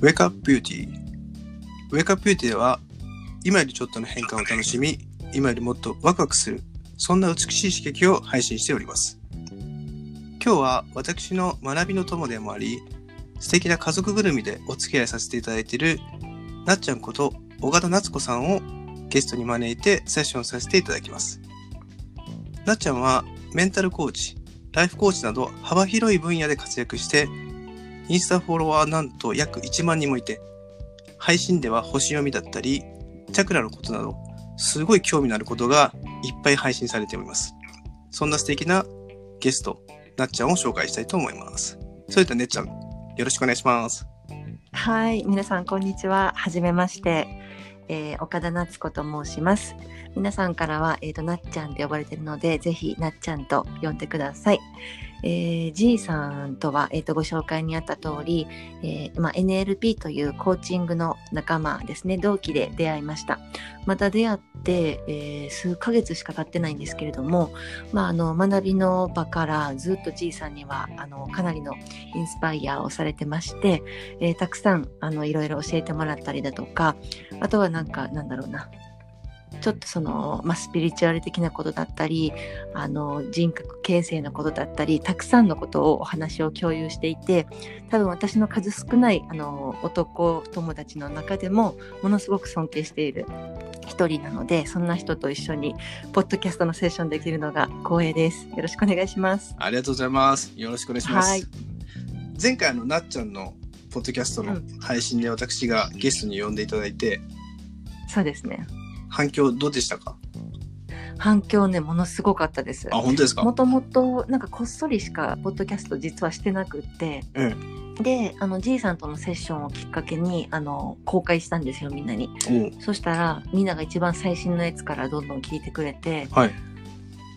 Wake Up Beauty Wake Up Beauty では今よりちょっとの変化を楽しみ今よりもっとワクワクするそんな美しい刺激を配信しております。今日は私の学びの友でもあり素敵な家族ぐるみでお付き合いさせていただいているなっちゃんこと小形夏子さんをゲストに招いてセッションさせていただきます。なっちゃんはメンタルコーチライフコーチなど幅広い分野で活躍してインスタフォロワーなんと約1万人もいて配信では星読みだったりチャクラのことなどすごい興味のあることがいっぱい配信されておりますそんな素敵なゲストなっちゃんを紹介したいと思いますそれではねっちゃんよろしくお願いしますはい、皆さんこんにちは。はじめまして、えー岡田夏子と申します。皆さんからは、えーと、なっちゃんって呼ばれてるので、ぜひなっちゃんと呼んでください。えー、G さんとは、えーと、ご紹介にあった通り、えーまあ、NLP というコーチングの仲間ですね、同期で出会いました。また出会って、えー数ヶ月しか経ってないんですけれども、まあ、あの学びの場からずっと G さんにはあのかなりのインスパイアをされてまして、えーたくさんあのいろいろ教えてもらったりだとかあとはなんかなんだろうなちょっとその、まあ、スピリチュアル的なことだったりあの人格形成のことだったりたくさんのことをお話を共有していて多分私の数少ないあの男友達の中でもものすごく尊敬している一人なのでそんな人と一緒にポッドキャストのセッションできるのが光栄です。よろしくお願いします。ありがとうございますよろしくお願いします、はい前回あのなっちゃんのポッドキャストの配信で私がゲストに呼んでいただいて、そうですね。反響どうでしたか？反響ねものすごかったです。あ本当ですか？もともとなんかこっそりしかポッドキャスト実はしてなくって、うんであの G さんとのセッションをきっかけにあの公開したんですよみんなに。おう。そしたらみんなが一番最新のやつからどんどん聞いてくれてはい。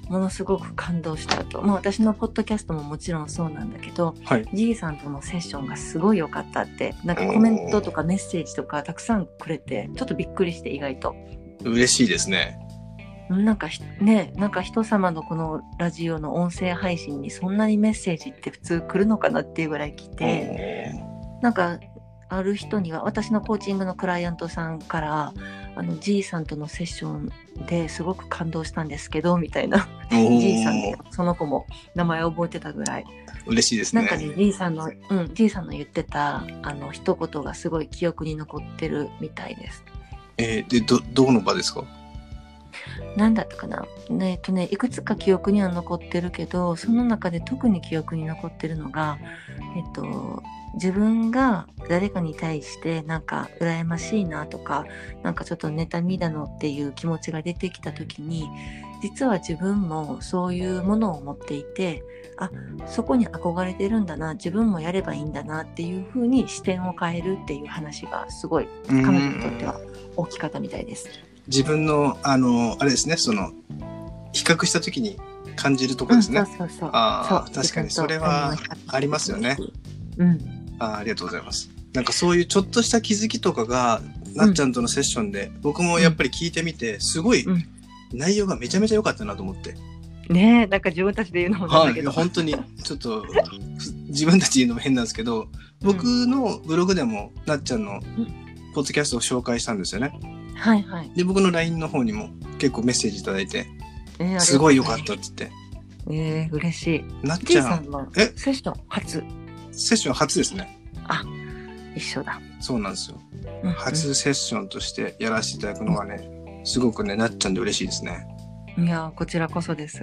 ものすごく感動したと、まあ、私のポッドキャストももちろんそうなんだけどはい。G さんとのセッションがすごい良かったってなんかコメントとかメッセージとかたくさんくれてちょっとびっくりして意外と。嬉しいですね。なんかひねなんか人様のこのラジオの音声配信にそんなにメッセージって普通来るのかなっていうぐらい来てなんかある人には私のコーチングのクライアントさんからあの G さんとのセッションですごく感動したんですけどみたいな。おー。G さんでその子も名前を覚えてたぐらい。嬉しいですね。なんかね G さんのうん G さんの言ってたあの一言がすごい記憶に残ってるみたいです。えーでどどこの場ですか？なんだったかな、えっとね、いくつか記憶には残ってるけどその中で特に記憶に残ってるのが、えっと、自分が誰かに対してなんか羨ましいなとかなんかちょっと妬みだのっていう気持ちが出てきた時に実は自分もそういうものを持っていてあそこに憧れてるんだな自分もやればいいんだなっていう風に視点を変えるっていう話がすごい彼女にとっては大きかったみたいです。自分のあのあれですねその比較した時に感じるところですね、うん、そうそうそう。あーそう確かにそれはありますよね。うん。あーありがとうございますなんかそういうちょっとした気づきとかがなっちゃんとのセッションで、僕もやっぱり聞いてみてすごいうん内容がめちゃめちゃ良かったなと思って、ねえ、なんか自分たちで言うのもなんはいだけど。本当にちょっと自分たちで言うのも変なんですけど僕のブログでもなっちゃんのポッドキャストを紹介したんですよねはいはい。で僕の LINE の方にも結構メッセージいただいてえーすごい良かったって言ってえー、嬉しい。なっちゃんえ？セッション初？セッション初ですね一緒だ。そうなんですようん初セッションとしてやらせていただくのがねすごくねなっちゃんで嬉しいですねいやー、こちらこそです。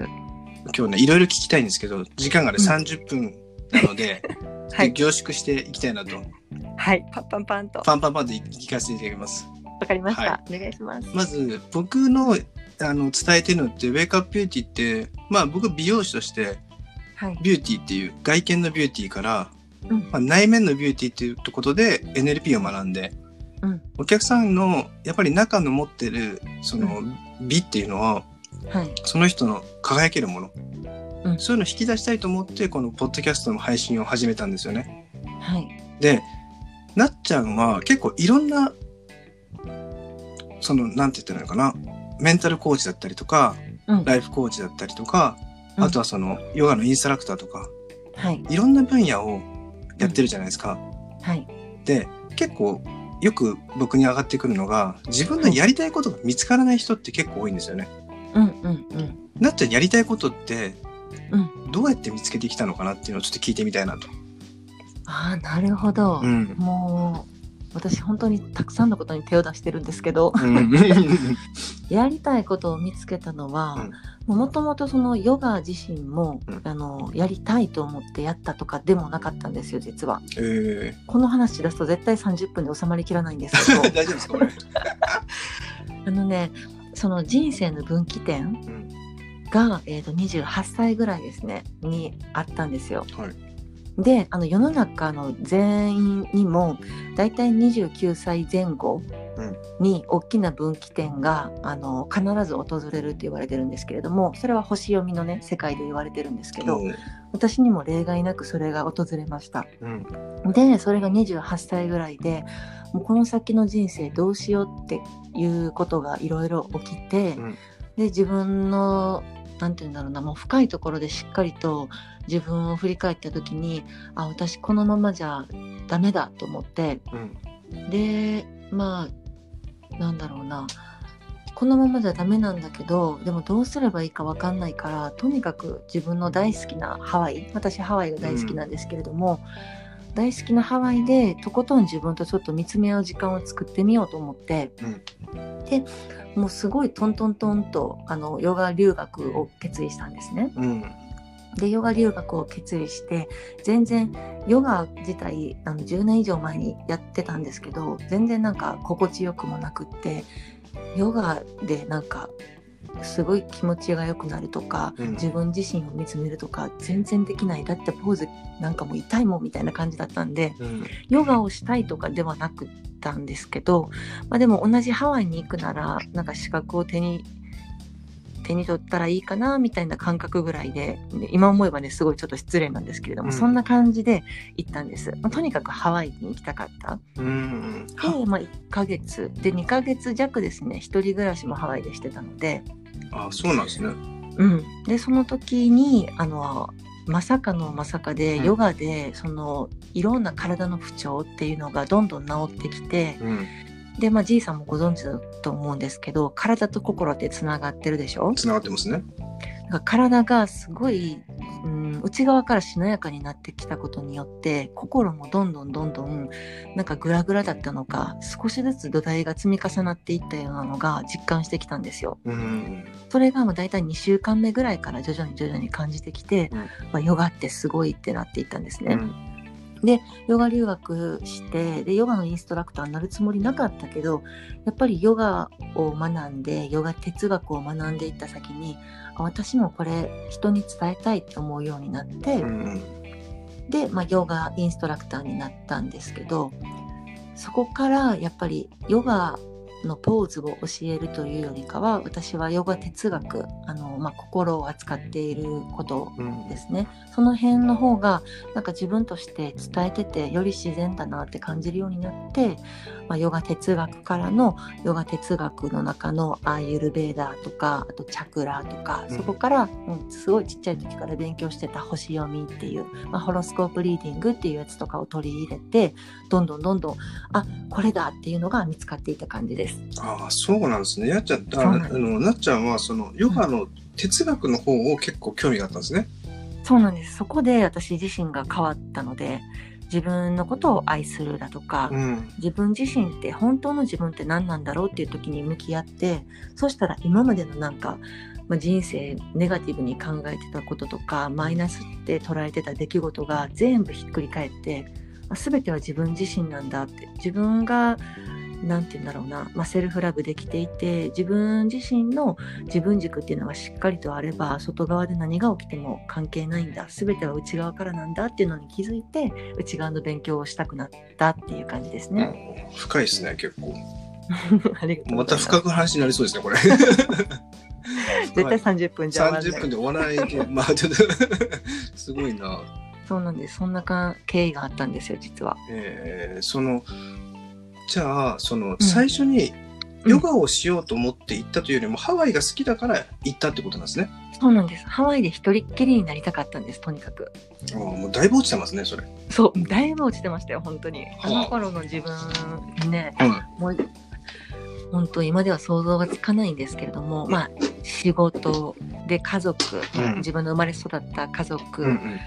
今日ねいろいろ聞きたいんですけど時間がねうん30分なので、はい。凝縮していきたいなとはい。パンパンパンと。パンパンパンで聞かせていただきますわかりました、はお願いします。まず僕のあの伝えてるのってウェイクアップビューティーってまあ僕美容師としてはい。ビューティーっていう外見のビューティーから、うんまあ、内面のビューティーっていうことで NLP を学んで、うんお客さんのやっぱり中の持ってるその美っていうのははい。その人の輝けるもの、うんそういうのを引き出したいと思ってこのポッドキャストの配信を始めたんですよね。はい。でなっちゃんは結構いろんなそのなんて言ったらいいのかなメンタルコーチだったりとかうん。ライフコーチだったりとか、うんあとはそのヨガのインストラクターとかはい。いろんな分野をやってるじゃないですか。はい。で結構よく僕に上がってくるのが自分のやりたいことが見つからない人って結構多いんですよね。うんうんうん。なっちゃんやりたいことってうん。どうやって見つけてきたのかなっていうのをちょっと聞いてみたいなと。ああ、なるほど。うん。もう、私本当にたくさんのことに手を出してるんですけど、うん やりたいことを見つけたのは、もともとそのヨガ自身も、うんあのやりたいと思ってやったとかでもなかったんですよ実はえこの話し出すと絶対30分で収まりきらないんですけどー、大丈夫ですか。あのねその人生の分岐点うんが、えー、と28歳ぐらいですねにあったんですよ。はい。であの世の中の全員にもだいたい29歳前後に大きな分岐点があの必ず訪れるって言われてるんですけれどもそれは星読みのね世界で言われてるんですけど、うん。私にも例外なくそれが訪れました。うん。でそれが28歳ぐらいでもうこの先の人生どうしようっていうことがいろいろ起きて、うん。で自分のなんて言うんだろうな。もう深いところでしっかりと自分を振り返った時にあ私このままじゃダメだと思って。うん。でまあなんだろうな。このままじゃダメなんだけどでもどうすればいいか分かんないからとにかく自分の大好きなハワイ私ハワイが大好きなんですけれども、大好きなハワイでとことん自分とちょっと見つめ合う時間を作ってみようと思って、でもうすごいトントントンとあのヨガ留学を決意したんですね。うんでヨガ留学を決意して全然ヨガ自体あの10年以上前にやってたんですけど全然なんか心地よくもなくってヨガでなんかすごい気持ちが良くなるとか、うん。自分自身を見つめるとか全然できない。だってポーズなんかもう痛いもんみたいな感じだったんでうん。ヨガをしたいとかではなくったんですけど、まあ、でも同じハワイに行くならなんか資格を手に手に取ったらいいかなみたいな感覚ぐらいでね今思えばねすごいちょっと失礼なんですけれども、うん。そんな感じで行ったんです、まあとにかくハワイに行きたかった。うん。で、まあ、1ヶ月。で2ヶ月弱ですね一人暮らしもハワイでしてたので、あそうなんですね。うん、でその時にあのまさかのまさかで、うん。ヨガでそのいろんな体の不調っていうのがどんどん治ってきてうんでまあじいさんもご存知だと思うんですけど体と心ってつながってるでしょ？繋がってますね。だから体がすごい、うん、内側からしなやかになってきたことによって心もどんどんどんどんなんかグラグラだったのか少しずつ土台が積み重なっていったようなのが実感してきたんですよ。うんそれがもう大体2週間目ぐらいから徐々に徐々に感じてきて、うんまあ、ヨガってすごいってなっていったんですね。うんヨガ留学してでヨガのインストラクターになるつもりなかったけどやっぱりヨガを学んでヨガ哲学を学んでいった先にあ私もこれ人に伝えたいと思うようになって、うん。で、まあ、ヨガインストラクターになったんですけどそこからやっぱりヨガのポーズを教えるというよりかは私はヨガ哲学あの、まあ、心を扱っていることうんですね。その辺の方がなんか自分として伝えててより自然だなって感じるようになって、まあ、ヨガ哲学からのヨガ哲学の中のアーユルベーダーとかあとチャクラとか、うん。そこから、うん、すごいちっちゃい時から勉強してた星読みっていう、まあ、ホロスコープリーディングっていうやつとかを取り入れてどんどんどんどんあこれだっていうのが見つかっていた感じです。ああそうなんですね。やっちゃんあそうなんです。あのなっちゃんはそのヨガの哲学の方を結構興味があったんですね。そうなんです。そこで私自身が変わったので自分のことを愛するだとか、うん。自分自身って本当の自分って何なんだろうっていう時に向き合ってそしたら今までのなんか、まあ、人生ネガティブに考えてたこととかマイナスって捉えてた出来事が全部ひっくり返ってあ全ては自分自身なんだって自分がなんて言うんだろうな、まあ、セルフラブできていて自分自身の自分軸っていうのがしっかりとあれば外側で何が起きても関係ないんだ。全ては内側からなんだ。っていうのに気づいて内側の勉強をしたくなったっていう感じですね。うん。深いですね結構。まます深く話になりそうですねこれ。絶対30分じゃ終わら30ない。分で終わらないけどまあちょっと すごいな。そうなんです。そんなか経緯があったんですよ実は。えーそのじゃあその最初にうんヨガをしようと思って行ったというよりも、ハワイが好きだから行ったってことなんですね。そうなんです。ハワイで一人っきりになりたかったんです、とにかく。ああ、もうだいぶ落ちてますね、それ。そう、だいぶ落ちてましたよ、本当に。あはあの頃の自分ね、はもう、本当今では想像がつかないんですけれども、まあ、仕事で家族、うん自分の生まれ育った家族、うんうん。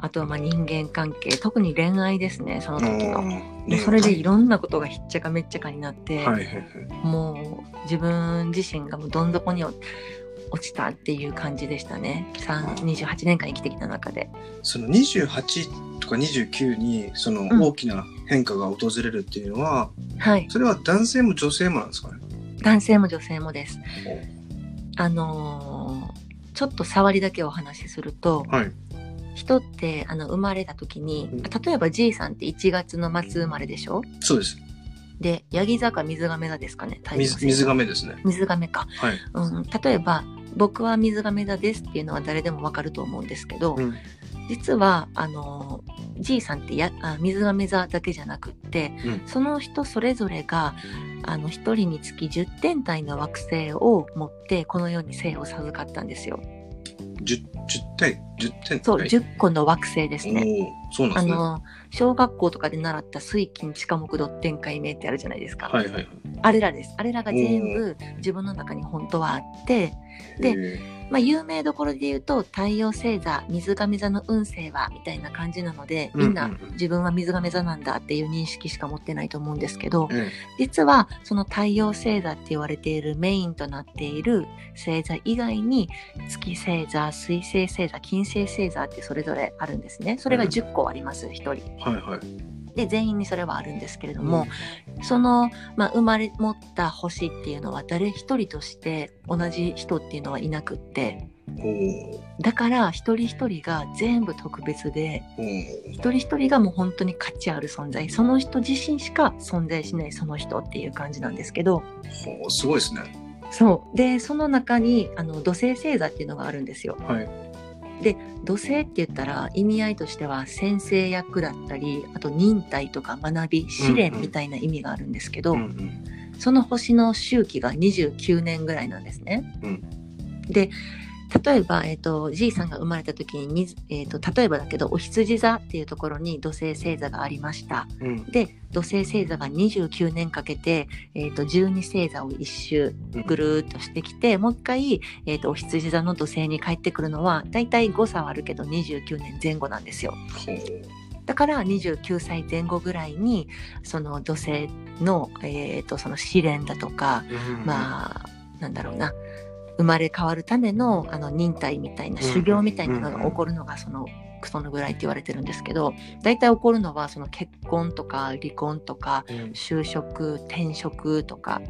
あとはまあ人間関係、特に恋愛ですね、その時の。もねうそれでいろんなことがひっちゃかめっちゃかになって、はいはいはい。もう自分自身がもうどん底に落ちたっていう感じでしたね。3 28年間生きてきた中で。その28とか29にそのうん大きな変化が訪れるっていうのは、はい。それは男性も女性もなんですかね？男性も女性もです。あのーちょっと触りだけお話しすると、はい。人ってあの生まれた時にうん、例えば G さんって1月の末生まれでしょ？そうです。で、ヤギ座か水亀座ですかね、水水亀ですね。水亀か。はい。うん、例えば、僕は水亀座ですっていうのは誰でもわかると思うんですけど、うん実は、あの、G さんってやあ水亀座だけじゃなくって、うんその人それぞれが、あの、一人につき10点体の惑星を持って、この世に生を授かったんですよ。10, 10点、10点。そう、はい10個の惑星ですね。そうなんですね。あの、小学校とかで習った水金地下木土天海明ってあるじゃないですか。はいはいはい。あれらです。あれらが全部自分の中に本当はあって、でえまあ、有名どころで言うと太陽星座水亀座の運勢はみたいな感じなのでみんなうんうん。うん自分は水亀座なんだっていう認識しか持ってないと思うんですけどーえ。実はその太陽星座って言われているメインとなっている星座以外に月星座水星星座金星星座ってそれぞれあるんですね。それがうん。10個あります1人。ーはいはい。で全員にそれはあるんですけれども、その、まあ、生まれ持った星っていうのは誰一人として同じ人っていうのはいなくってだから一人一人が全部特別で一人一人がもう本当に価値ある存在その人自身しか存在しないその人っていう感じなんですけどすごいですね。そうでその中にあの土星星座っていうのがあるんですよ。はい。土星って言ったら意味合いとしては先生役だったりあと忍耐とか学び試練みたいな意味があるんですけど、うんうん。その星の周期が29年ぐらいなんですね。うん。で例えば、えっと G さんが生まれた時にえっと例えばだけどお羊座っていうところに土星星座がありました。うん。で土星星座が29年かけて、えっと12星座を一周うん。ぐるーっとしてきて、もう一回、えっとお羊座の土星に帰ってくるのはだいたい誤差はあるけど29年前後なんですよ。だから29歳前後ぐらいにその土星の,、えー、とその試練だとか、うん。まあなんだろうな生まれ変わるためのあの忍耐みたいな修行みたいなのが起こるのがそのそのぐらいって言われてるんですけど大体起こるのはその結婚とか離婚とかうん。就職転職とか、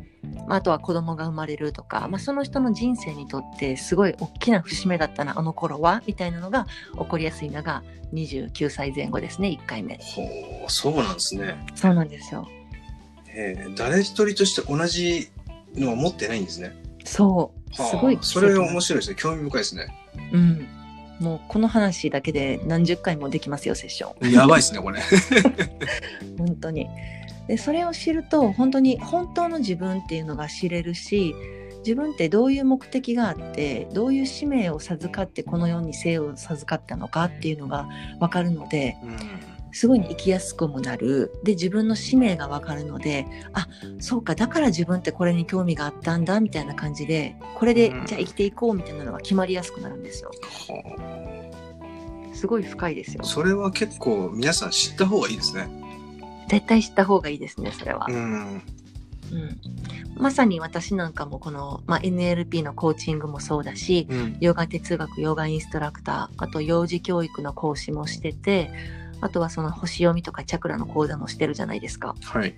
まああとは子供が生まれるとか、まあ、その人の人生にとってすごい大きな節目だったなあの頃はみたいなのが起こりやすいのが29歳前後ですね1回目。ほーそうなんですね。そうなんですよ。えー誰一人として同じのは持ってないんですね。そうすごいはあそれ面白いですね。興味深いですね。うんもうこの話だけで何十回もできますよセッションやばいですね、これ。本当にでそれを知ると本当に本当の自分っていうのが知れるし自分ってどういう目的があってどういう使命を授かってこの世に生を授かったのかっていうのが分かるのでうんすごい生きやすくもなるで自分の使命が分かるのであそうかだから自分ってこれに興味があったんだみたいな感じでこれでうんじゃあ生きていこうみたいなのが決まりやすくなるんですよはすごい深いですよあそれは結構皆さん知った方がいいですね。絶対知った方がいいですねそれは。うん。うん、まさに私なんかもこの、まあ、NLP のコーチングもそうだしうん。ヨガ哲学ヨガインストラクターあと幼児教育の講師もしててあとはその星読みとかチャクラの講座もしてるじゃないですかはい。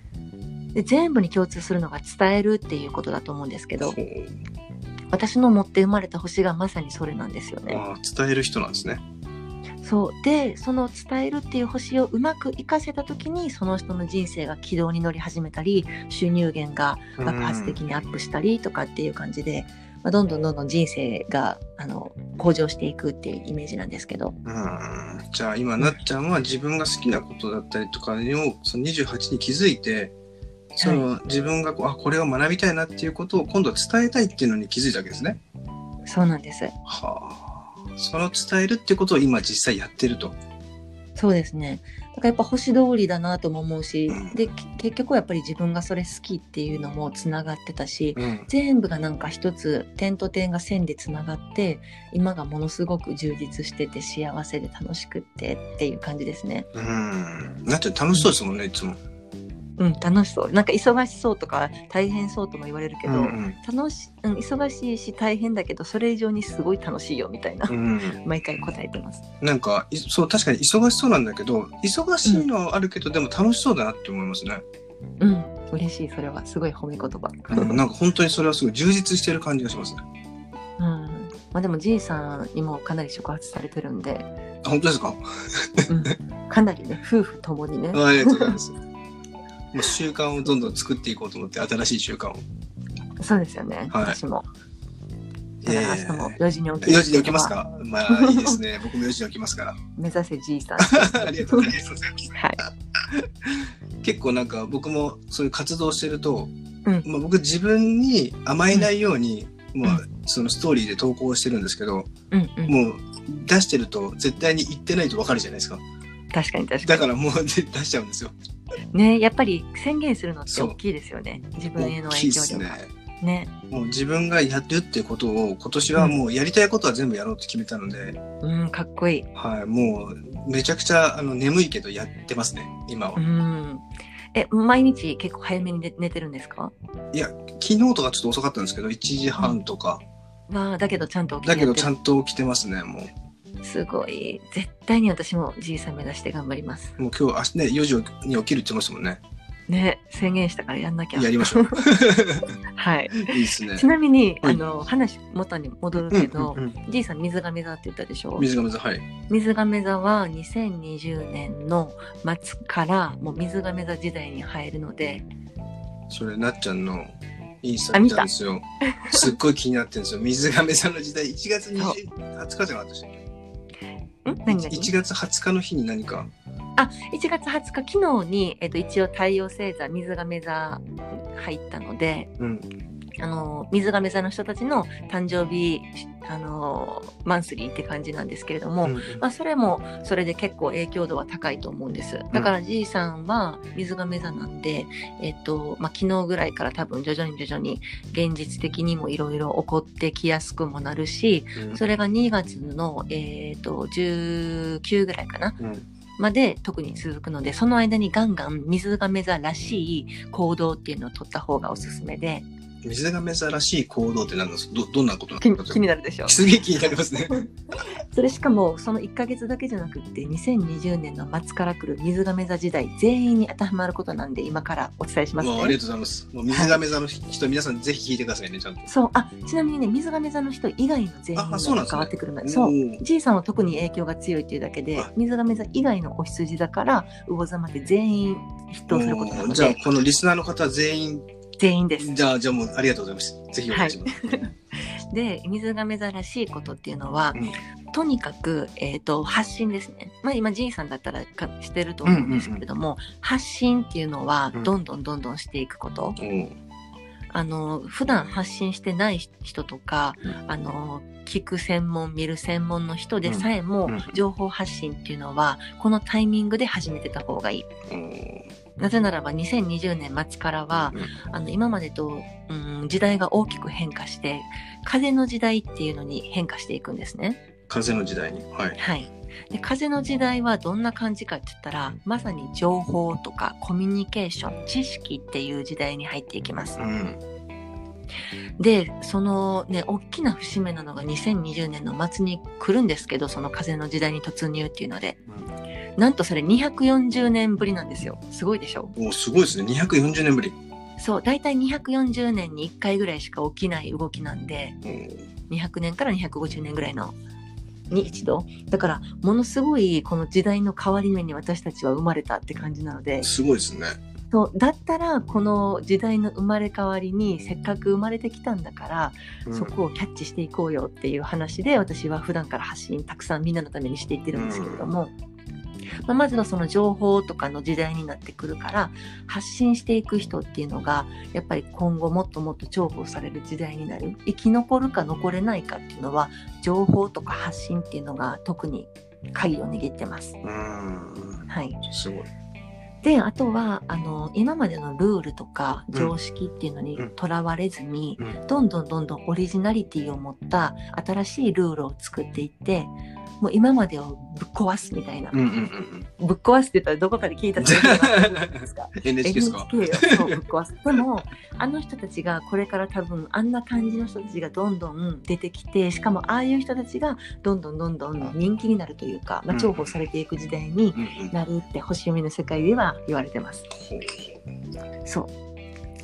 で全部に共通するのが伝えるっていうことだと思うんですけど私の持って生まれた星がまさにそれなんですよね。ああ伝える人なんですね。そうでその伝えるっていう星をうまく活かせた時にその人の人生が軌道に乗り始めたり収入源が爆発的にアップしたりとかっていう感じで、まあ、どんどんどんどん人生があの向上していくっていうイメージなんですけどうん。じゃあ今なっちゃんは自分が好きなことだったりとかをその28に気づいてその自分がこうあこれを学びたいなっていうことを今度伝えたいっていうのに気づいたわけですね。そうなんです。はあ。その伝えるってことを今実際やってると。そうですね。だからやっぱ星通りだなとも思うし、うんでき結局はやっぱり自分がそれ好きっていうのもつながってたし、うん。全部がなんか一つ点と点が線でつながって今がものすごく充実してて幸せで楽しくってっていう感じですね。うん。だって楽しそうですもんね、いつも。うん楽しそうなんか忙しそうとか大変そうとも言われるけど、うん楽しうん、忙しいし大変だけどそれ以上にすごい楽しいよみたいな、うん。うん。毎回答えてます。なんか、いそう、確かに忙しそうなんだけど、忙しいのはあるけど、でも楽しそうだなって思いますね。うん嬉しいそれはすごい褒め言葉。うんなんか本当にそれはすごい充実してる感じがしますね。うんまあでもじいさんにもかなり触発されてるんで、あ、本当ですか？うん、かなりね夫婦ともにねあありがとうございます。もう習慣をどんどん作っていこうと思って、新しい習慣を。そうですよね、はい私も。だえから明日もー、4時に起きる4時に起きますか？まあいいですね。僕も4時に起きますから。目指せじいさん。ありがとうございます。はい。結構なんか僕もそういう活動してると、うんまあ、僕自分に甘えないように、まあ、そのストーリーで投稿してるんですけど、うんうん。もう出してると絶対に言ってないと分かるじゃないですか。確かに確かだからもう出しちゃうんですよ。に。ねやっぱり宣言するのって大きいですよね。自分への影響力ね。もう自分がやるってことを今年はもうやりたいことは全部やろうって決めたので、うん、かっこいい。はい、もうめちゃくちゃあの眠いけどやってますね、今はう。ん。え、毎日結構早めに寝寝てるんですか？昨日とかちょっと遅かったんですけど、1時半とか。わあ、だけどちゃんと起きてだけどちゃんんと起きてますね、もすごい。絶対に私もじいさん目指して頑張ります。う。もう今日明日ね、4時に起きるって言ってましたもんね。ね、宣言したからやんなきゃ。やりましょう。はい。いいですねち。なみに、はいあの、話元に戻るうんけど、うんうんじいさん水亀座って言ったでしょ？水が水、はい。水亀座は2020年の末からもう水亀座時代に入るので、それ、なっちゃんのインスタ見たんですよ。すっごい気になってるんですよ。水亀さんの時代、1月20 20日じゃなかったでしたっけ？ん？何々 ?1 月20日の日に何か？あ、1月20日、昨日に、えっと、一応太陽星座、水亀座入ったので、うん。あの、水亀座の人たちの誕生日、あの、マンスリーって感じなんですけれども、うんまあ、それもそれで結構影響度は高いと思うんです。だからじいさんは水亀座なんで、えっと、まあ、昨日ぐらいから多分徐々に徐々に現実的にもいろいろ起こってきやすくもなるし、うん。それが2月の、えっと、19ぐらいかなうん。まで特に続くので、その間にガンガン水亀座らしい行動っていうのを取った方がおすすめで、水亀座らしい行動って何なんですかどどんなことなん気ですか気になるでしょ。すげえ気になりますね。それしかもその1ヶ月だけじゃなくって2020年の末から来る水亀座時代全員に当てはまることなんで今からお伝えしますね。もうありがとうございます。もう水亀座の人、皆さんぜひ聞いてくださいね、ちゃんと。そう。あちなみにね水亀座の人以外の全員あがそうなんですね。関わってくるのでそう。おー。じいさんは特に影響が強いっていうだけであ水亀座以外のお羊座から魚座まで全員筆頭することなのじゃあ、でこのリスナーの方は全員、全員です。じゃあ、じゃあもうありがとうございます。ぜひお願いします。で水亀座らしいことっていうのは、うん。とにかく、えー、と発信ですね、まあ、今じいさんだったらかしてると思うんですけれども、発信っていうのはうん。どんどんどんどんしていくこと、おーあの普段発信してない人とか、うん。あの聞く専門見る専門の人でさえも、うん。うん。情報発信っていうのはこのタイミングで始めてた方がいい。なぜならば2020年末からは、あの今までと、うん、時代が大きく変化して風の時代っていうのに変化していくんですね。風の時代に。はい。はい。で風の時代はどんな感じかって言ったらまさに情報とかコミュニケーション知識っていう時代に入っていきますう。ん。でそのね大きな節目なのが2020年の末に来るんですけどその風の時代に突入っていうのでなんとそれ240年ぶりなんですよ。すごいでしょ？おーすごいですね。240年ぶり。そう大体240年に1回ぐらいしか起きない動きなんでおー200年から250年ぐらいのに一度。だからものすごいこの時代の変わり目に私たちは生まれたって感じなので。すごいですね。そうだったらこの時代の生まれ変わりにせっかく生まれてきたんだから、うん。そこをキャッチしていこうよっていう話で私は普段から発信たくさんみんなのためにしていってるんですけれども、まあ、まずはその情報とかの時代になってくるから発信していく人っていうのがやっぱり今後もっともっと重宝される時代になる生き残るか残れないかっていうのは情報とか発信っていうのが特に鍵を握ってます。うん。はい、すごい。であとはあの今までのルールとか常識っていうのにとらわれずに、うん。どんどんどんどんオリジナリティを持った新しいルールを作っていってもう今までをぶっ壊すみたいな、うんうんうんぶっ壊すって言ったらどこかで聞いたじゃないですか。うん。NHK ですか？NHK をぶっ壊す。でもあの人たちがこれから多分あんな感じの人たちがどんどん出てきてしかもああいう人たちがどんどんどんどん人気になるというか、まあ、うん重宝されていく時代に。なるって星読みの世界では言われてます。そう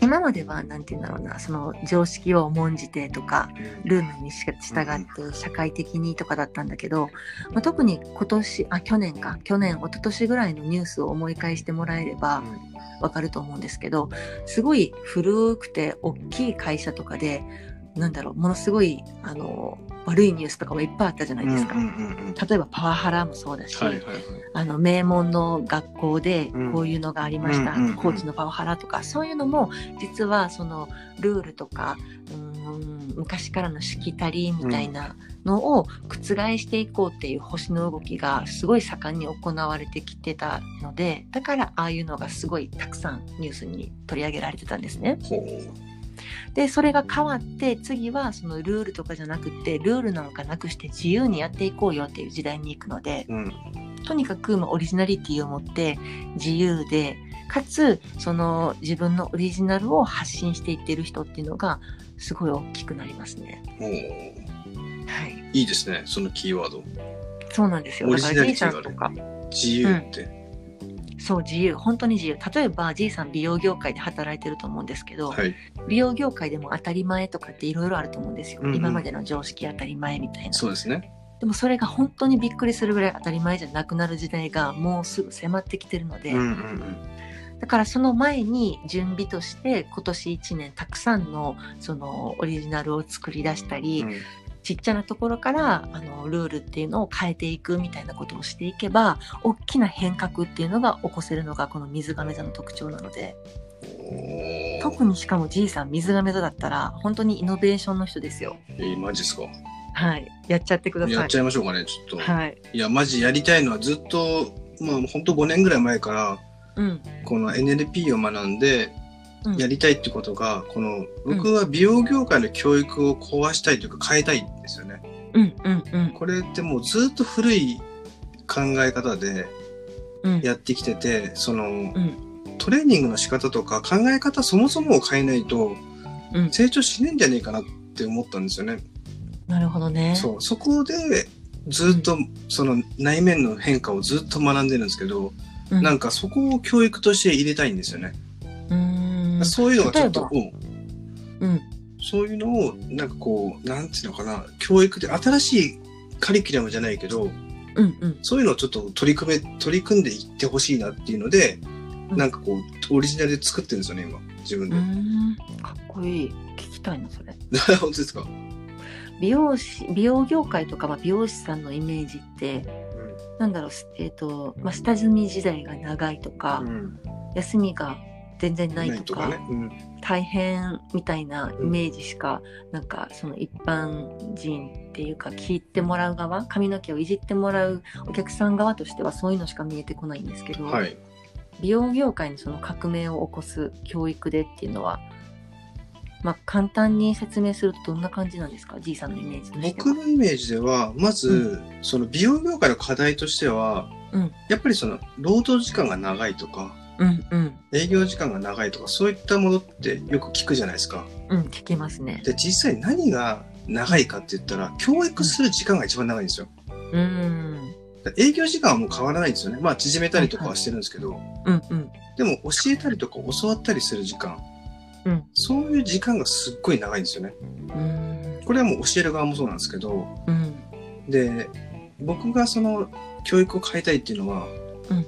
今まではなんて言うんだろうなその常識を重んじてとかルールに従って社会的にとかだったんだけど、まあ、特に今年あ去年か去年一昨年ぐらいのニュースを思い返してもらえればわかると思うんですけどすごい古くて大きい会社とかでなんだろうものすごいあの悪いニュースとかもいっぱいあったじゃないですか。例えばパワハラもそうだし。あの名門の学校でうんこういうのがありました、コーチのパワハラとかそういうのも実はそのルールとかうーん昔からのしきたりみたいなのを覆していこうっていう星の動きがすごい盛んに行われてきてたのでだからああいうのがすごいたくさんニュースに取り上げられてたんですね。でそれが変わって次はそのルールとかじゃなくてルールなんかなくして自由にやっていこうよっていう時代に行くのでうん。とにかくまあオリジナリティを持って自由でかつその自分のオリジナルを発信していっている人っていうのがすごい大きくなりますね。はい、いいですね、そのキーワード。そうなんですよ。オリジだからナリ G ティがあるさんとか、自由って。そう自由、本当に自由。例えば G さん美容業界で働いてると思うんですけど、はい。美容業界でも当たり前とかっていろいろあると思うんですよ。うんうん今までの常識当たり前みたいな。そうですね。でもそれが本当にびっくりするぐらい当たり前じゃなくなる時代がもうすぐ迫ってきてるので、うんうんだからその前に準備として今年1年たくさんのそのオリジナルを作り出したり、うん。ちっちゃなところからあのルールっていうのを変えていくみたいなことをしていけば大きな変革っていうのが起こせるのがこの水亀座の特徴なのでお特にしかも G さん水亀座だったら本当にイノベーションの人ですよ。えー、マジっすか。はい、やっちゃってください。やっちゃいましょうかね、ちょっと。はい、いや、マジやりたいのはずっと、まあ、ほんと5年ぐらい前から、うん、この NLP を学んで、うんやりたいってことが、この、僕は美容業界の教育を壊したいというか変えたいんですよね。うん、うん、うん、これってもうずっと古い考え方でうん、やってきてて、その、んトレーニングの仕方とか考え方そもそもを変えないとうん、成長しねえんじゃねえかなって思ったんですよね。なるほどね。そう。そこでずっとその内面の変化をずっと学んでるんですけど、うん、なんかそこを教育として入れたいんですよね。うーんそういうのがちょっと、うんうん、そういうのをなんかこう、なんていうのかな、教育で新しいカリキュラムじゃないけど、うん、うん、そういうのをちょっと取り組め、取り組んでいってほしいなっていうので、うんなんかこう、オリジナルで作ってるんですよね、今。自分うで。ーん、かっこいい。聞きたいな、それ。本当ですか、美容師、美容業界とか、まあ、美容師さんのイメージって、なんだろう、すえっ、と、まあ、下積み時代が長いとか、うん。休みが全然ないとか、ね。うん。大変みたいなイメージしか、なんか、その一般人っていうか、聞いてもらう側、髪の毛をいじってもらうお客さん側としては、そういうのしか見えてこないんですけど、はい。美容業界にその革命を起こす教育でっていうのは、まあ、簡単に説明するとどんな感じなんですか？G さんのイメージ僕は。のイメージでは、まず、その美容業界の課題としては、うんやっぱりその、労働時間が長いとか、うんうん営業時間が長いとか、そういったものってよく聞くじゃないですか。うん聞きますね。で、実際何が長いかって言ったら、教育する時間が一番長いんですよ。うーん営業時間はもう変わらないんですよね。まあ、縮めたりとかはしてるんですけど、うんうんでも教えたりとか教わったりする時間、うんそういう時間がすっごい長いんですよね。うーんこれはもう教える側もそうなんですけど、うんで、僕がその教育を変えたいっていうのは、うん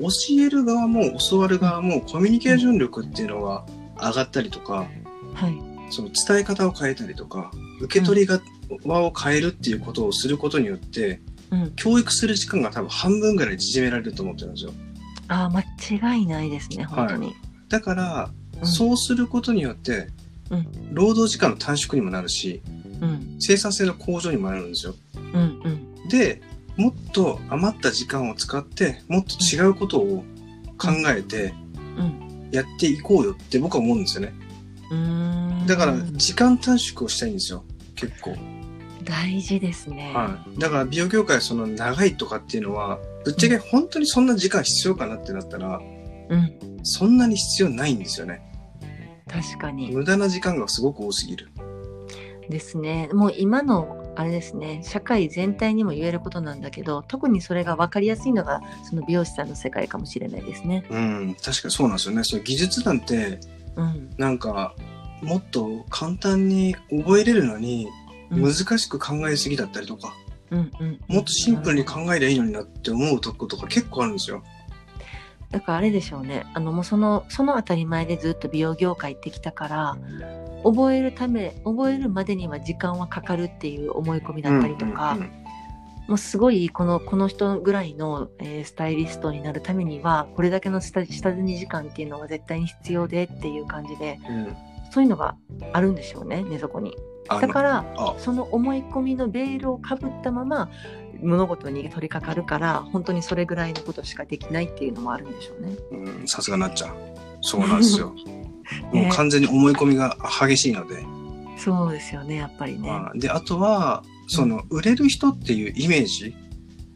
教える側も教わる側もコミュニケーション力っていうのが上がったりとか、はいその伝え方を変えたりとか、受け取りが、輪を変えるっていうことをすることによって、うん。教育する時間が多分半分ぐらい縮められると思ってるんですよ。ああ、間違いないですね、本当に。だから、うんそうすることによって、うん労働時間の短縮にもなるし、うん。生産性の向上にもなるんですよ。うん。うん。で、もっと余った時間を使って、もっと違うことを考えてうん。やっていこうよって僕は思うんですよね。だから、時間短縮をしたいんですよ。結構。大事ですね。はい。だから美容業界その長いとかっていうのは、ぶっちゃけ本当にそんな時間必要かなってなったら、うん。そんなに必要ないんですよね。確かに。無駄な時間がすごく多すぎる。ですね。もう今の、あれですね、社会全体にも言えることなんだけど、特にそれが分かりやすいのが、その美容師さんの世界かもしれないですね。うん、確かにそうなんですよね。その技術なんて、うん。なんか、もっと簡単に覚えれるのに、うん難しく考えすぎだったりとか、うんうん。もっとシンプルに考えりゃいいのになって思うとことか結構あるんですよ。だからあれでしょうね。あのもうそのその当たり前でずっと美容業界行ってきたから、覚えるため覚えるまでには時間はかかるっていう思い込みだったりとか、うんうんもうすごいこのこの人ぐらいの、えースタイリストになるためにはこれだけの下下積み時間っていうのは絶対に必要でっていう感じでうんそういうのがあるんでしょうね寝底に。だからあその思い込みのベールをかぶったまま物事に取り掛かるから本当にそれぐらいのことしかできないっていうのもあるんでしょうね。うんさすがなっちゃん。そうなんですよ。ねもう完全に思い込みが激しいので。そうですよねやっぱりね。まあで、あとは、その、売れる人っていうイメージ、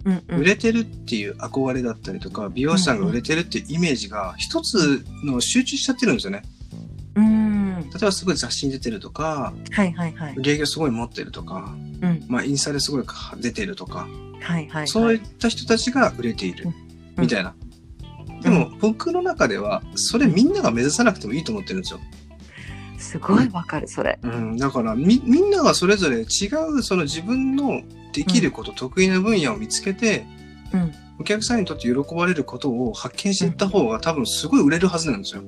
うんうん売れてるっていう憧れだったりとか、美容師さんが売れてるっていうイメージが一つの集中しちゃってるんですよね。うん例えばすごい雑誌に出てるとか、はいはいはい。売り上げをすごい持ってるとか、うんまあインスタですごい出てるとか、はいはいはい。そういった人たちが売れている、うんみたいな。でも僕の中では、それみんなが目指さなくてもいいと思ってるんですよ。すごいわかるそれ。うん、だからみ、みんながそれぞれ違う、その自分のできること、得意な分野を見つけて、うんお客さんにとって喜ばれることを発見していった方が多分すごい売れるはずなんですよ。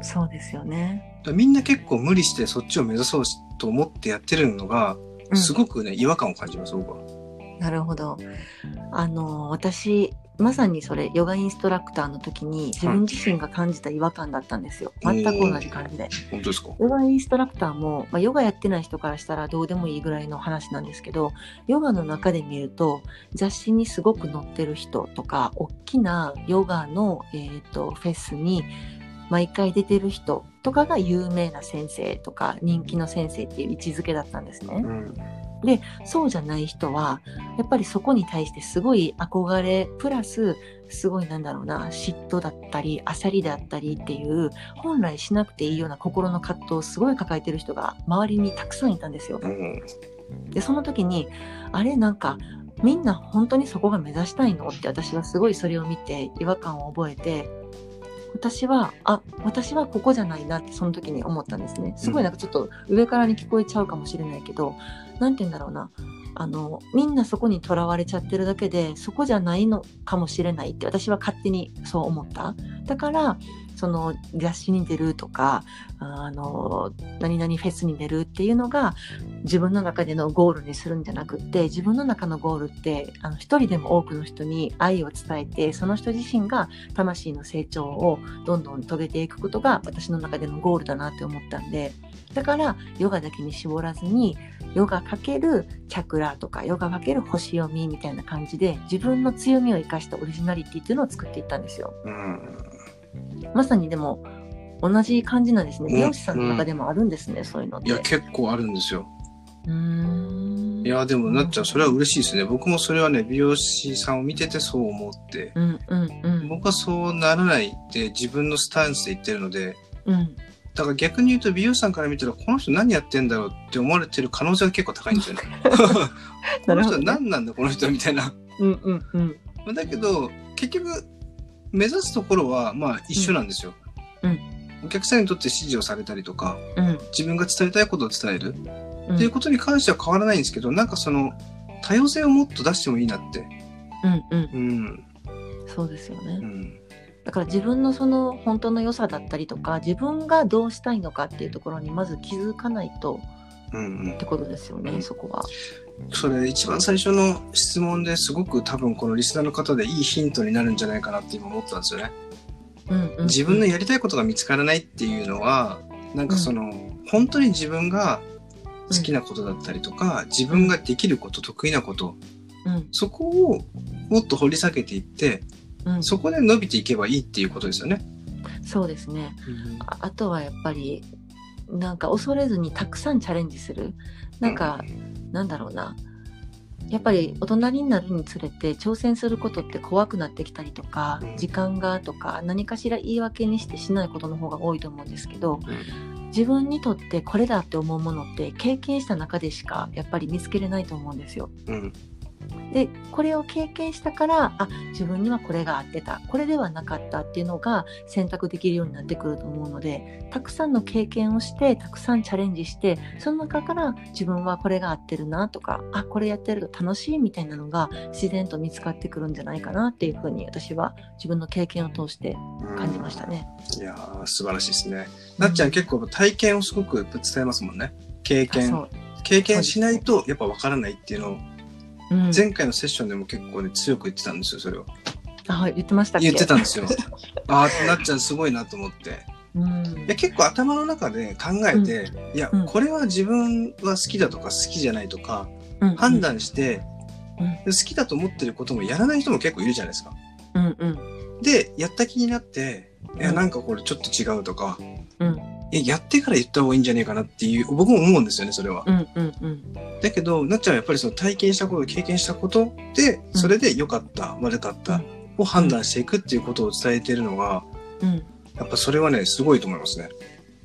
そうですよね。らみんな結構無理してそっちを目指そうと思ってやってるのが、うんすごくね、違和感を感じます、僕は。なるほど。あの私まさにそれヨガインストラクターの時に自分自身が感じた違和感だったんですよ。全く同じ感じで。本当ですか？ヨガインストラクターも、まあ、ヨガやってない人からしたらどうでもいいぐらいの話なんですけどヨガの中で見ると雑誌にすごく載ってる人とか大きなヨガの、えー、とフェスに毎回出てる人とかが有名な先生とか人気の先生っていう位置づけだったんですね。うん。そうじゃない人はやっぱりそこに対してすごい憧れプラスすごいなんだろうな嫉妬だったり焦りだったりっていう本来しなくていいような心の葛藤をすごい抱えてる人が周りにたくさんいたんですよ。うん。でその時にあれなんかみんな本当にそこが目指したいの？って私はすごいそれを見て違和感を覚えて私はあ私はここじゃないなってその時に思ったんですね。すごいなんかちょっと上からに聞こえちゃうかもしれないけど何て言うんだろうな。あのみんなそこにとらわれちゃってるだけでそこじゃないのかもしれないって私は勝手にそう思った。だからその雑誌に出るとかあの何々フェスに出るっていうのが自分の中でのゴールにするんじゃなくって自分の中のゴールってあの一人でも多くの人に愛を伝えてその人自身が魂の成長をどんどん遂げていくことが私の中でのゴールだなって思ったんでだからヨガだけに絞らずにヨガかけるチャクラとかヨガかける星読みみたいな感じで自分の強みを生かしたオリジナリティっていうのを作っていったんですよ。うん。まさにでも同じ感じなんですね。うん美容師さんの中でもあるんですね、そういうのって。いや、結構あるんですよ。うーんいや、でもなっちゃん、それは嬉しいですね。僕もそれはね、美容師さんを見ててそう思って、うんうんうん僕はそうならないって自分のスタンスで言ってるので、うん。だから逆に言うと美容師さんから見たら、この人何やってんだろうって思われてる可能性が結構高いんですよね。この人は何なんだ、この人はみたいな。うんうんうん。だけど、結局、目指すところは、まあ一緒なんですよ。うんお客さんにとって指示をされたりとか、うん自分が伝えたいことを伝える、うんっていうことに関しては変わらないんですけど、なんかその、多様性をもっと出してもいいなって。うんうん。うん。そうですよね。うん。だから自分のその本当の良さだったりとか、自分がどうしたいのかっていうところにまず気づかないとうんうんってことですよね、そこは。それ一番最初の質問ですごく多分このリスナーの方でいいヒントになるんじゃないかなって今思ったんですよね。うんうん自分のやりたいことが見つからないっていうのはなんかその、本当に自分が好きなことだったりとか、自分ができること得意なことうん。そこをもっと掘り下げていってうん。そこで伸びていけばいいっていうことですよね。そうですね。ああとはやっぱりなんか恐れずにたくさんチャレンジする。なんか、なんだろうな。やっぱり大人になるにつれて挑戦することって怖くなってきたりとかうん時間がとか何かしら言い訳にしてしないことの方が多いと思うんですけど自分にとってこれだって思うものって経験した中でしかやっぱり見つけれないと思うんですよ。うんでこれを経験したからあ自分にはこれが合ってたこれではなかったっていうのが選択できるようになってくると思うのでたくさんの経験をしてたくさんチャレンジしてその中から自分はこれが合ってるなとかあこれやってると楽しいみたいなのが自然と見つかってくるんじゃないかなっていうふうに私は自分の経験を通して感じましたね。いやー素晴らしいですね。なっちゃん結構体験をすごく伝えますもんね。経験経験しないとやっぱ分からないっていうのをうん、前回のセッションでも結構ね強く言ってたんですよそれを。あはい言ってました言ってたんですよ。ああなっちゃんすごいなと思って。うん。いや結構頭の中で考えて、いや、うん。これは自分は好きだとか好きじゃないとかうん。判断して、うん。好きだと思ってることもやらない人も結構いるじゃないですか。うんうん。でやった気になって、いやうん。なんかこれちょっと違うとか、うんえやってから言った方がいいんじゃねえかなっていう僕も思うんですよねそれは。うんうんうんだけどなっちゃんはやっぱりその体験したこと経験したことでそれで良かった、悪かったを判断していくっていうことを伝えてるのがうんやっぱそれはねすごいと思いますね。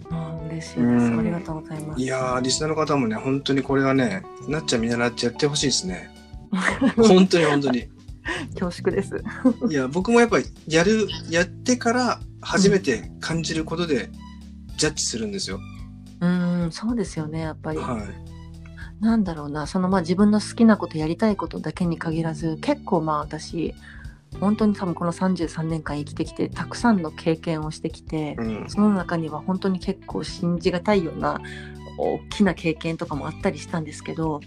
あー嬉しいですうんありがとうございますいやーリスナーの方もね本当にこれはねなっちゃん見習ってやってほしいですね。本当に本当に。恐縮です。いや僕もやっぱりやるやってから初めて感じることでジャッジするんですよ。うーん、そうですよね、やっぱり。はい。なんだろうな、そのまあ自分の好きなこと、やりたいことだけに限らず、結構まあ私、本当に多分この33年間生きてきて、たくさんの経験をしてきて、うん。その中には本当に結構信じがたいような大きな経験とかもあったりしたんですけど、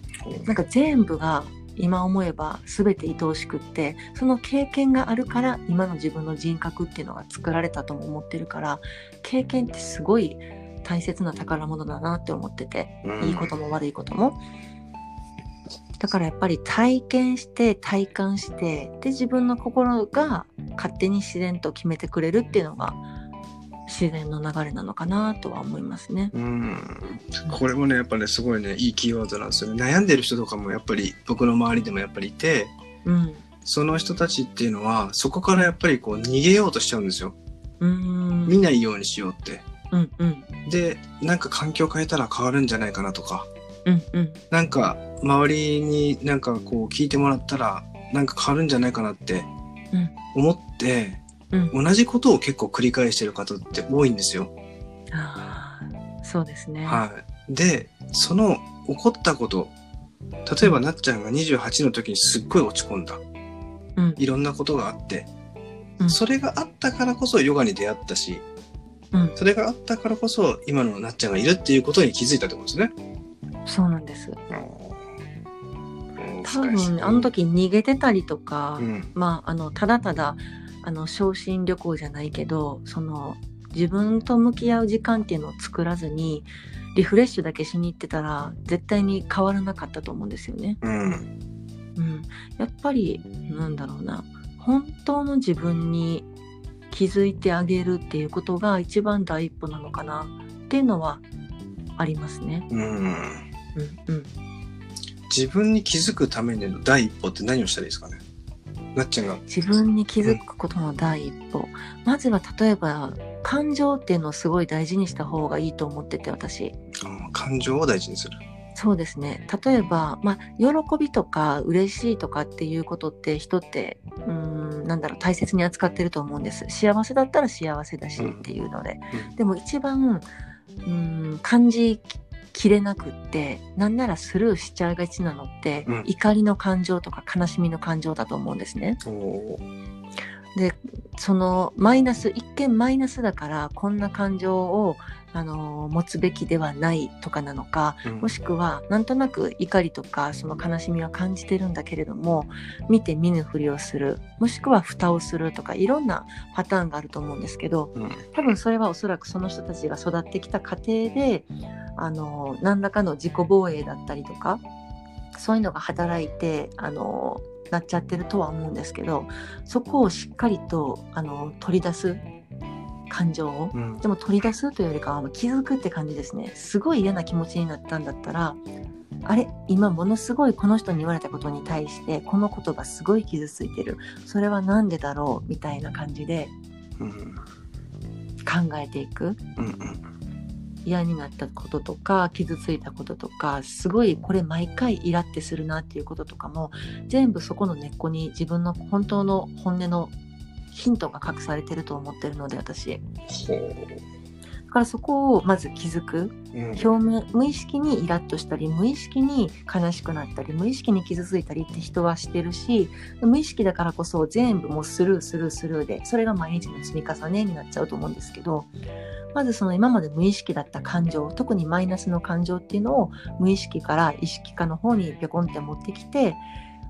なんか全部が今思えば全て愛おしくってその経験があるから今の自分の人格っていうのが作られたとも思ってるから経験ってすごい大切な宝物だなって思ってていいことも悪いことも。だからやっぱり体験して体感してで自分の心が勝手に自然と決めてくれるっていうのが自然の流れなのかなとは思いますね。うん。これもね、やっぱね、すごいね、いいキーワードなんですよね。悩んでる人とかもやっぱり僕の周りでもやっぱりいて、うん。その人たちっていうのは、そこからやっぱりこう逃げようとしちゃうんですよ。うーん。見ないようにしようって。うんうん。で、なんか環境変えたら変わるんじゃないかなとか、うんうん。なんか周りになんかこう聞いてもらったら、なんか変わるんじゃないかなってうん思って、うん。同じことを結構繰り返してる方って多いんですよ。ああ、そうですね。はい。で、その起こったこと、例えばなっちゃんが28の時にすっごい落ち込んだ。うんいろんなことがあって、うんそれがあったからこそヨガに出会ったし、うんそれがあったからこそ今のなっちゃんがいるっていうことに気づいたってことですね。そうなんです。うん多分あの、時逃げてたりとか、うん、まああのただただあの昇進旅行じゃないけどその自分と向き合う時間っていうのを作らずにリフレッシュだけしに行ってたら絶対に変わらなかったと思うんですよね。うん、うん、やっぱりなんだろうな本当の自分に気づいてあげるっていうことが一番第一歩なのかなっていうのはありますね。うん。うんうん、自分に気づくためにの第一歩って何をしたらいいですかね？なっちゃんが。自分に気づくことの第一歩、まずは例えば感情っていうのをすごい大事にした方がいいと思ってて私。あ感情を大事にする。そうですね。例えば、まあ、喜びとか嬉しいとかっていうことって人ってうーんなんだろう大切に扱ってると思うんです。幸せだったら幸せだしうんっていうので、うん。でも一番うーん感じきれなくってなんならスルーしちゃいがちなのって、うん怒りの感情とか悲しみの感情だと思うんですね。おでそのマイナス一見マイナスだからこんな感情をあの持つべきではないとかなのかうん。もしくはなんとなく怒りとかその悲しみは感じてるんだけれども見て見ぬふりをするもしくは蓋をするとかいろんなパターンがあると思うんですけどうん。多分それはおそらくその人たちが育ってきた過程であの何らかの自己防衛だったりとかそういうのが働いてあのなっちゃってるとは思うんですけどそこをしっかりとあの取り出す感情をうん。でも取り出すというよりかは気づくって感じですね。すごい嫌な気持ちになったんだったらあれ今ものすごいこの人に言われたことに対してこの言葉すごい傷ついてる。それは何でだろうみたいな感じでうん。考えていく。うんうん。嫌になったこととか傷ついたこととかすごいこれ毎回イラってするなっていうこととかも全部そこの根っこに自分の本当の本音のヒントが隠されてると思ってるので私。だからそこをまず気づく。うん。表面無意識にイラッとしたり無意識に悲しくなったり無意識に傷ついたりって人はしてるし無意識だからこそ全部もうスルースルースルーでそれが毎日の積み重ねになっちゃうと思うんですけどまずその今まで無意識だった感情特にマイナスの感情っていうのを無意識から意識化の方にぴょこんって持ってきて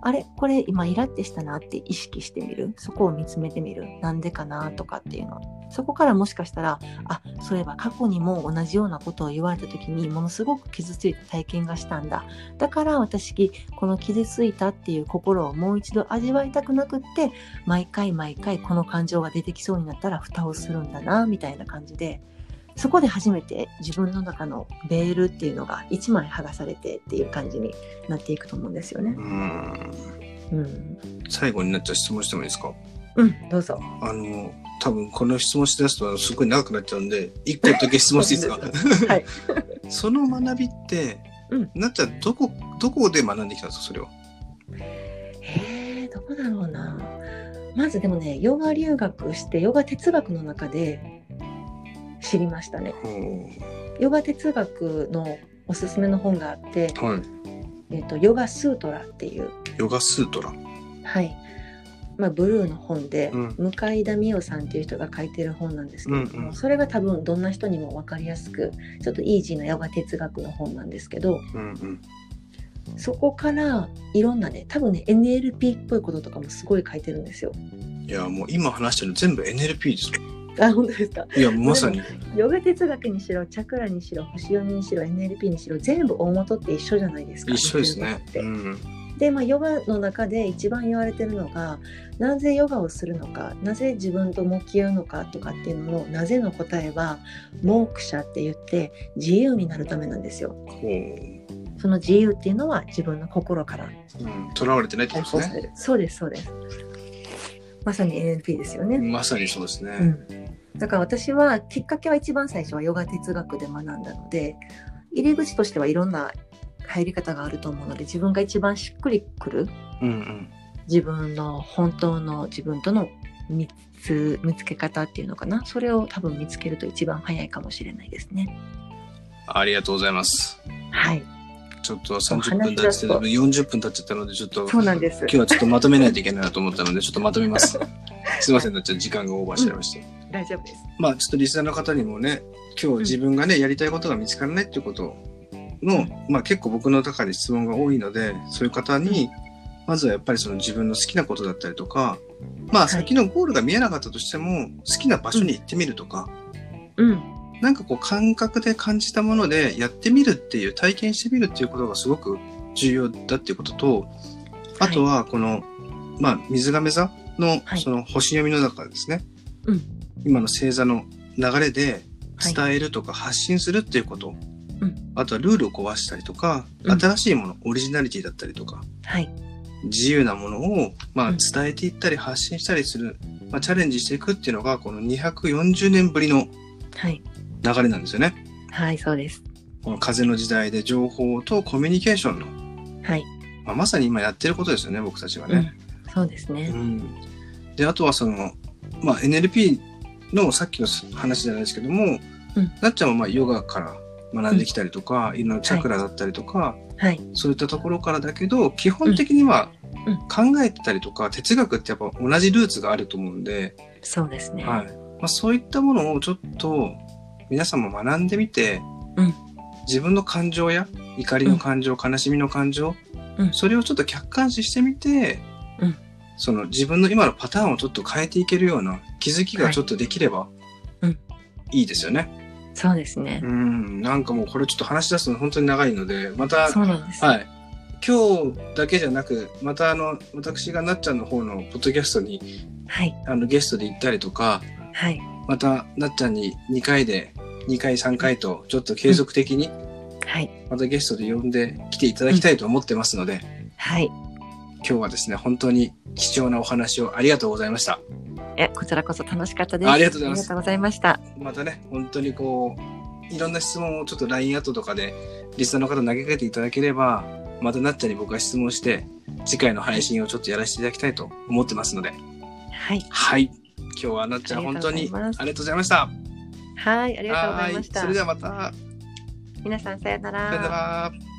あれこれ今イラってしたなって意識してみる？そこを見つめてみる？なんでかなとかっていうの。そこからもしかしたらあそういえば過去にも同じようなことを言われた時にものすごく傷ついた体験がしたんだ。だから私この傷ついたっていう心をもう一度味わいたくなくって毎回毎回この感情が出てきそうになったら蓋をするんだなみたいな感じでそこで初めて自分の中のベールっていうのが一枚剥がされてっていう感じになっていくと思うんですよね。うんうん、最後になっちゃう質問してもいいですか？うん、どうぞ。あの多分この質問しだすとすごい長くなっちゃうんで一個だけ質問していいですか？はい。その学びって、うんなっちゃんどこどこで学んできたんですかそれをへえ、どこだろうな。まずでもね、ヨガ留学して、ヨガ哲学の中で知りましたね。ほヨガ哲学のおすすめの本があって、うはい。えっ、と、ヨガスートラっていう、ヨガスートラ。はい。まあ、ブルーの本で、うん。向田美桜さんっていう人が書いてる本なんですけれども、うんうん。それが多分どんな人にも分かりやすくちょっとイージーなヨガ哲学の本なんですけどうんうん。そこからいろんなね多分ね NLP っぽいこととかもすごい書いてるんですよ。いやもう今話してるの全部 NLP ですよあ本当ですか？いやまさに。ヨガ哲学にしろチャクラにしろ星読みにしろ NLP にしろ全部大元って一緒じゃないですか一緒ですね。うん。で、まあ、ヨガの中で一番言われてるのがなぜヨガをするのかなぜ自分と向き合うのかとかっていうののなぜの答えはモークシャって言って自由になるためなんですよ。その自由っていうのは自分の心から。うんとらわれてないって解ことですね。そうですそうです。まさに NLP ですよね。まさにそうですね、うん、だから私はきっかけは一番最初はヨガ哲学で学んだので入り口としてはいろんな入り方があると思うので自分が一番しっくりくるうんうん。自分の本当の自分との見つ見つけ方っていうのかな。それを多分見つけると一番早いかもしれないですね。ありがとうございます。はいちょっと30分経ってて40分経っちゃったのでちょっとそうなんです。今日はちょっとまとめないといけないなと思ったのでちょっとまとめます。すいませんちゃん時間がオーバーしちゃいました、大丈夫です。ままあちょっとリスナーの方にもね今日自分がね、やりたいことが見つからないっていうことの、まあ結構僕の中で質問が多いのでそういう方にまずはやっぱりその自分の好きなことだったりとかまあい。先のゴールが見えなかったとしても、好きな場所に行ってみるとか、うんなんかこう感覚で感じたものでやってみるっていう体験してみるっていうことがすごく重要だっていうこととあとはこの、まあ水亀座のはい。その星読みの中ですね、うん。今の星座の流れではい。伝えるとか発信するっていうこと、うん。あとはルールを壊したりとか、うん。新しいものオリジナリティだったりとかはい。自由なものを、まあ、うん。伝えていったり発信したりする、まあ、チャレンジしていくっていうのがこの240年ぶりのはい流れなんですよね。はいそうです。この風の時代で情報とコミュニケーションの、はい、まあ、まさに今やってることですよね僕たちがね。うん、そうですね。うんであとはその、まあ、NLP のさっきの話じゃないですけども、うんなっちゃんはまあヨガから学んできたりとか、いろんなチャクラだったりとか、はいそういったところからだけど基本的には考えてたりとか、哲学ってやっぱ同じルーツがあると思うんで、そうですね。はいまあ、そういったものをちょっと皆さんも学んでみて、うん自分の感情や怒りの感情、悲しみの感情、うんそれをちょっと客観視してみて、うんその自分の今のパターンをちょっと変えていけるような気づきがちょっとできれば、うんいいですよね。そうですねう。ん、なんかもうこれちょっと話し出すの本当に長いので、また。はい。今日だけじゃなく、またあの、私がなっちゃんの方のポッドキャストに、はい。あの、ゲストで行ったりとか、はい。またなっちゃんに2回で、2回3回と、ちょっと継続的に、はい。またゲストで呼んで来ていただきたいと思ってますので、はい。今日はですね、本当に貴重なお話をありがとうございました。え、こちらこそ楽しかったです。ありがとうございますありがとうございました。またね、本当にこう、いろんな質問をちょっと LINE アットとかで、リスナーの方投げかけていただければ、またなっちゃんに僕が質問して、次回の配信をちょっとやらせていただきたいと思ってますので、はい。はい。今日はなっちゃん本当にありがとうございました。はい。ありがとうございましたはそれ。ではまた、皆さんさよなら。さよなら。